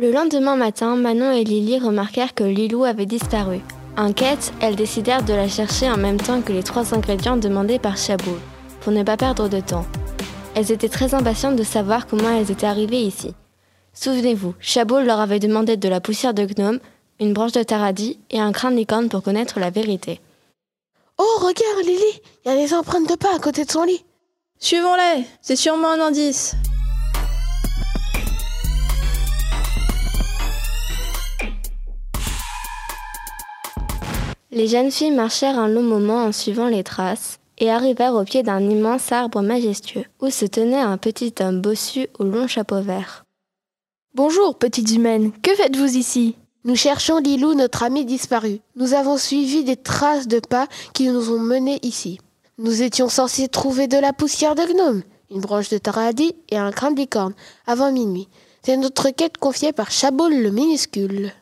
Le lendemain matin, Manon et Lily remarquèrent que Lilou avait disparu. Inquiètes, elles décidèrent de la chercher en même temps que les trois ingrédients demandés par Chabot, pour ne pas perdre de temps. Elles étaient très impatientes de savoir comment elles étaient arrivées ici. Souvenez-vous, Chabot leur avait demandé de la poussière de gnome, une branche de taradis et un crâne licorne pour connaître la vérité. Oh, regarde, Lily, il y a des empreintes de pas à côté de son lit. Suivons-les, c'est sûrement un indice. Les jeunes filles marchèrent un long moment en suivant les traces et arrivèrent au pied d'un immense arbre majestueux où se tenait un petit homme bossu au long chapeau vert. Bonjour, petites humaines, que faites-vous ici? Nous cherchons Lilou, notre amie disparue. Nous avons suivi des traces de pas qui nous ont menés ici. Nous étions censés trouver de la poussière de gnome, une branche de taradis et un crâne de licorne avant minuit. C'est notre quête confiée par Chaboul le minuscule.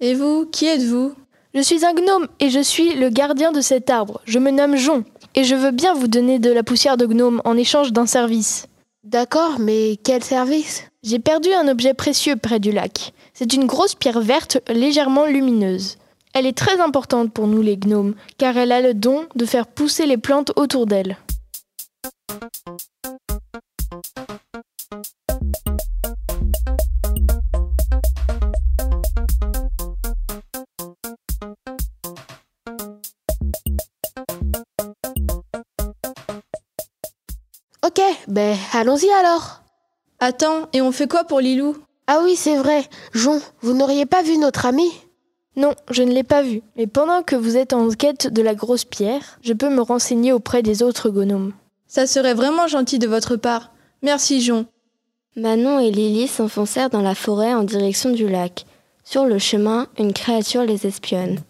Et vous, qui êtes-vous? Je suis un gnome et je suis le gardien de cet arbre. Je me nomme Jon et je veux bien vous donner de la poussière de gnome en échange d'un service. D'accord, mais quel service? J'ai perdu un objet précieux près du lac. C'est une grosse pierre verte légèrement lumineuse. Elle est très importante pour nous les gnomes, car elle a le don de faire pousser les plantes autour d'elle. Ben allons-y alors. Attends, et on fait quoi pour Lilou? Ah oui, c'est vrai. Jon, vous n'auriez pas vu notre ami? Non, je ne l'ai pas vu. Mais pendant que vous êtes en quête de la grosse pierre, je peux me renseigner auprès des autres gnomes. Ça serait vraiment gentil de votre part. Merci, Jon. Manon et Lily s'enfoncèrent dans la forêt en direction du lac. Sur le chemin, une créature les espionne.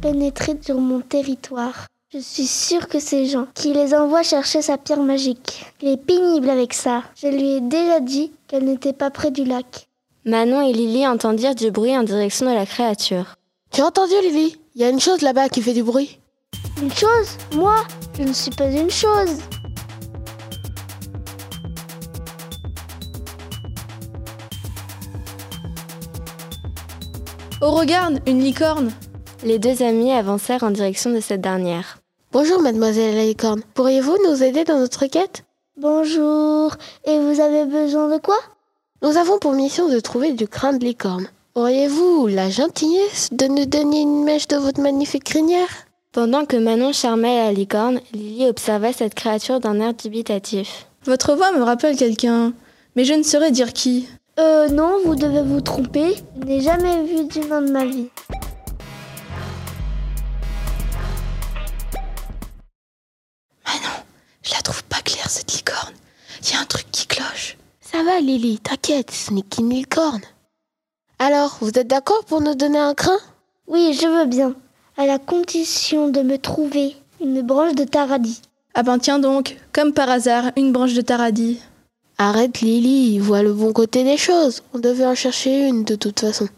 Pénétrer sur mon territoire Je suis sûre que c'est Jean qui les envoie chercher sa pierre magique. Il est pénible avec ça. Je lui ai déjà dit qu'elle n'était pas près du lac. Manon et Lily entendirent du bruit en direction de la créature. Tu as entendu, Lily? Il y a une chose là-bas qui fait du bruit. Une chose? Moi Je ne suis pas une chose. Oh, regarde, une licorne Les deux amis avancèrent en direction de cette dernière. Bonjour, mademoiselle la licorne. Pourriez-vous nous aider dans notre quête? Bonjour. Et vous avez besoin de quoi? Nous avons pour mission de trouver du crâne de licorne. Auriez-vous la gentillesse de nous donner une mèche de votre magnifique crinière? Pendant que Manon charmait la licorne, Lily observait cette créature d'un air dubitatif. Votre voix me rappelle quelqu'un, mais je ne saurais dire qui. Euh non, vous devez vous tromper. Je n'ai jamais vu d'humain de ma vie. Va, Lily, t'inquiète, ce n'est qu'une licorne. Alors, vous êtes d'accord pour nous donner un crin? Oui, je veux bien. À la condition de me trouver une branche de taradis. Ah ben tiens donc, comme par hasard, une branche de taradis. Arrête, Lily, vois le bon côté des choses. On devait en chercher une de toute façon.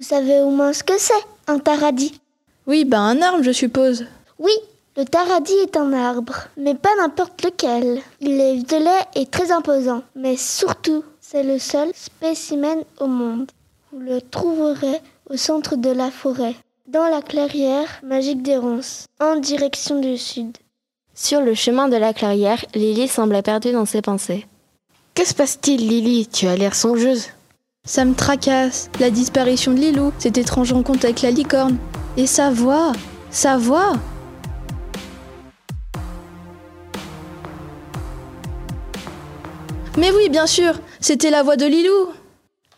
Vous savez au moins ce que c'est, un taradis Oui, ben un arbre, je suppose. Oui, le taradis est un arbre, mais pas n'importe lequel. Il est violet et très imposant, mais surtout, c'est le seul spécimen au monde. Vous le trouverez au centre de la forêt, dans la clairière magique des ronces, en direction du sud. Sur le chemin de la clairière, Lily semblait perdue dans ses pensées. Que se passe-t-il, Lily Tu as l'air songeuse. Ça me tracasse. La disparition de Lilou, cette étrange rencontre avec la licorne. Et sa voix? Sa voix? Mais oui, bien sûr, c'était la voix de Lilou.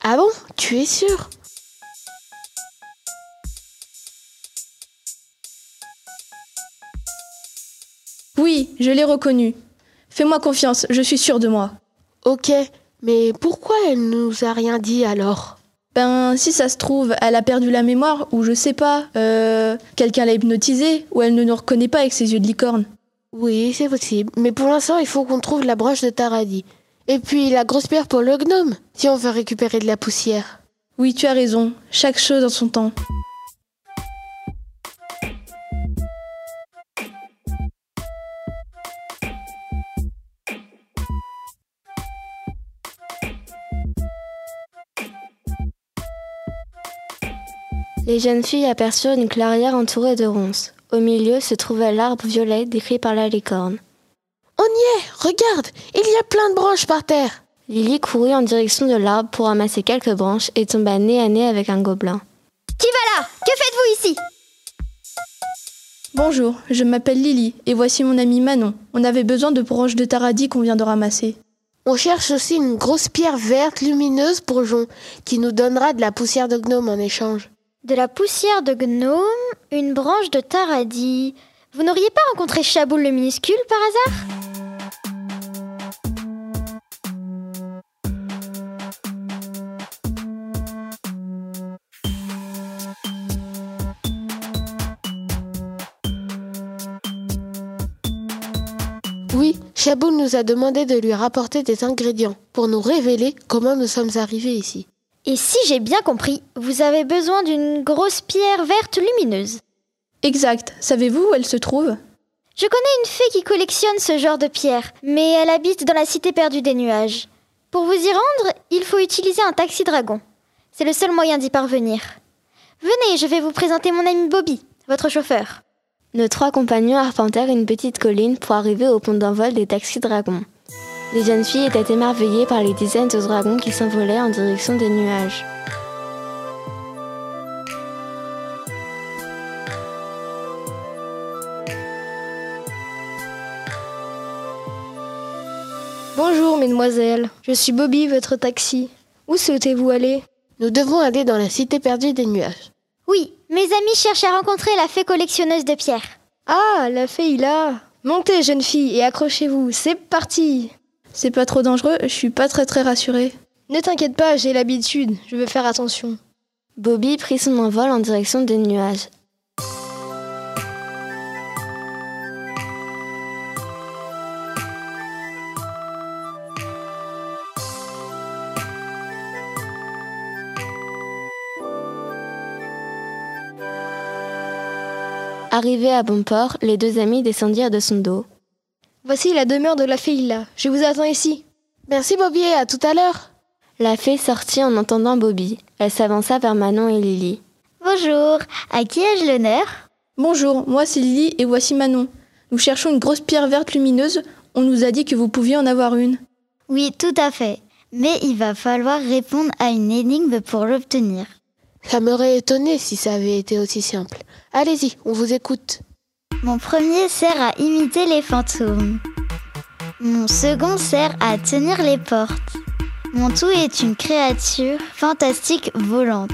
Ah bon? Tu es sûre Oui, je l'ai reconnue. Fais-moi confiance, je suis sûre de moi. Ok, mais pourquoi elle nous a rien dit alors? Ben, si ça se trouve, elle a perdu la mémoire, ou je sais pas, euh, quelqu'un l'a hypnotisée, ou elle ne nous reconnaît pas avec ses yeux de licorne. Oui, c'est possible. Mais pour l'instant, il faut qu'on trouve la branche de Taradi. Et puis la grosse pierre pour le gnome, si on veut récupérer de la poussière. Oui, tu as raison. Chaque chose en son temps. Les jeunes filles aperçurent une clairière entourée de ronces. Au milieu se trouvait l'arbre violet décrit par la licorne. On y est Regarde Il y a plein de branches par terre Lily courut en direction de l'arbre pour ramasser quelques branches et tomba nez à nez avec un gobelin. Qui va là? Que faites-vous ici? Bonjour, je m'appelle Lily et voici mon amie Manon. On avait besoin de branches de taradis qu'on vient de ramasser. On cherche aussi une grosse pierre verte lumineuse pour Jon, qui nous donnera de la poussière de gnome en échange. De la poussière de gnome, une branche de taradis. Vous n'auriez pas rencontré Chaboul le minuscule par hasard? Oui, Chaboul nous a demandé de lui rapporter des ingrédients pour nous révéler comment nous sommes arrivés ici. Et si j'ai bien compris, vous avez besoin d'une grosse pierre verte lumineuse. Exact. Savez-vous où elle se trouve? Je connais une fée qui collectionne ce genre de pierres, mais elle habite dans la cité perdue des nuages. Pour vous y rendre, il faut utiliser un taxi dragon. C'est le seul moyen d'y parvenir. Venez, je vais vous présenter mon ami Bobby, votre chauffeur. Nos trois compagnons arpentèrent une petite colline pour arriver au pont d'envol des taxis dragons. Les jeunes filles étaient émerveillées par les dizaines de dragons qui s'envolaient en direction des nuages. Bonjour, mesdemoiselles. Je suis Bobby, votre taxi. Où souhaitez-vous aller? Nous devons aller dans la cité perdue des nuages. Oui, mes amis cherchent à rencontrer la fée collectionneuse de pierres. Ah, la fée est là. Montez, jeune fille, et accrochez-vous. C'est parti. C'est pas trop dangereux, je suis pas très très rassurée. Ne t'inquiète pas, j'ai l'habitude. Je vais faire attention. Bobby prit son envol en direction des nuages. Arrivés à bon port, les deux amis descendirent de son dos. Voici la demeure de la fille là. Je vous attends ici. Merci Bobby, et à tout à l'heure. La fée sortit en entendant Bobby. Elle s'avança vers Manon et Lily. Bonjour, à qui ai-je l'honneur? Bonjour, moi c'est Lily et voici Manon. Nous cherchons une grosse pierre verte lumineuse. On nous a dit que vous pouviez en avoir une. Oui, tout à fait. Mais il va falloir répondre à une énigme pour l'obtenir. Ça m'aurait étonné si ça avait été aussi simple. Allez-y, on vous écoute. Mon premier sert à imiter les fantômes. Mon second sert à tenir les portes. Mon tout est une créature fantastique volante.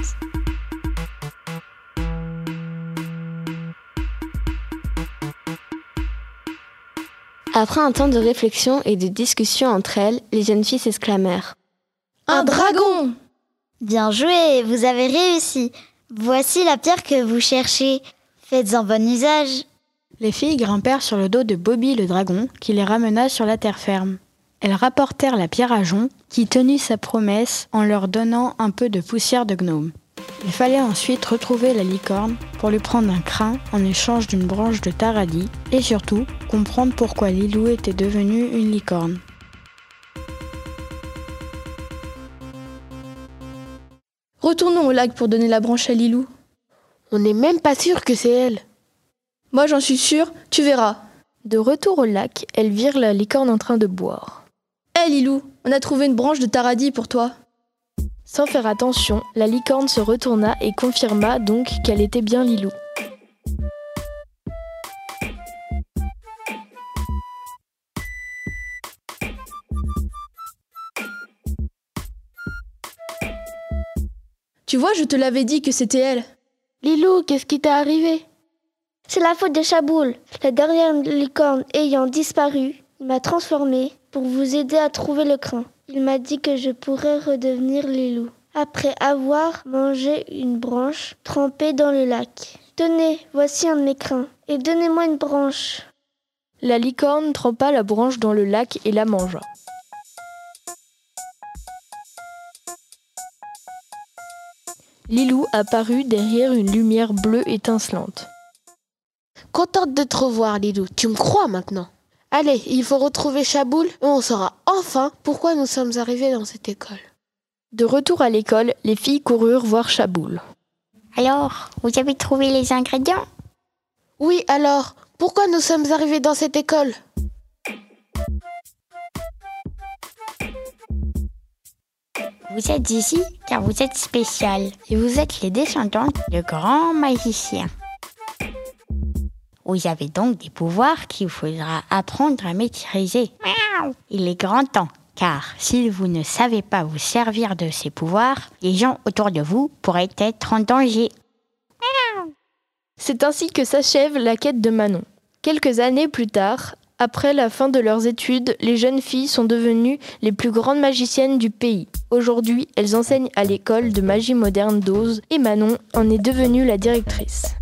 Après un temps de réflexion et de discussion entre elles, les jeunes filles s'exclamèrent. Un dragon Bien joué, vous avez réussi. Voici la pierre que vous cherchez. Faites-en bon usage. Les filles grimpèrent sur le dos de Bobby le dragon, qui les ramena sur la terre ferme. Elles rapportèrent la pierre à Jon, qui tenut sa promesse en leur donnant un peu de poussière de gnome. Il fallait ensuite retrouver la licorne pour lui prendre un crin en échange d'une branche de taradis et surtout comprendre pourquoi Lilou était devenue une licorne. Retournons au lac pour donner la branche à Lilou. On n'est même pas sûr que c'est elle. Moi j'en suis sûre, tu verras. De retour au lac, elles virent la licorne en train de boire. Hé Lilou, on a trouvé une branche de taradis pour toi. Sans faire attention, la licorne se retourna et confirma donc qu'elle était bien Lilou. Tu vois, je te l'avais dit que c'était elle. Lilou, qu'est-ce qui t'est arrivé? C'est la faute de Chaboul, la dernière licorne ayant disparu. Il m'a transformé pour vous aider à trouver le crin. Il m'a dit que je pourrais redevenir Lilou après avoir mangé une branche trempée dans le lac. Tenez, voici un de mes crins et donnez-moi une branche. La licorne trempa la branche dans le lac et la mangea. Lilou apparut derrière une lumière bleue étincelante. Contente de te revoir, Lilou. Tu me crois maintenant Allez, il faut retrouver Chaboul et on saura enfin pourquoi nous sommes arrivés dans cette école. De retour à l'école, les filles coururent voir Chaboul. Alors, vous avez trouvé les ingrédients? Oui, alors, pourquoi nous sommes arrivés dans cette école? Vous êtes ici car vous êtes spécial et vous êtes les descendantes de grands magiciens. Vous avez donc des pouvoirs qu'il faudra apprendre à maîtriser. Il est grand temps, car si vous ne savez pas vous servir de ces pouvoirs, les gens autour de vous pourraient être en danger. C'est ainsi que s'achève la quête de Manon. Quelques années plus tard, après la fin de leurs études, les jeunes filles sont devenues les plus grandes magiciennes du pays. Aujourd'hui, elles enseignent à l'école de magie moderne d'Oz et Manon en est devenue la directrice.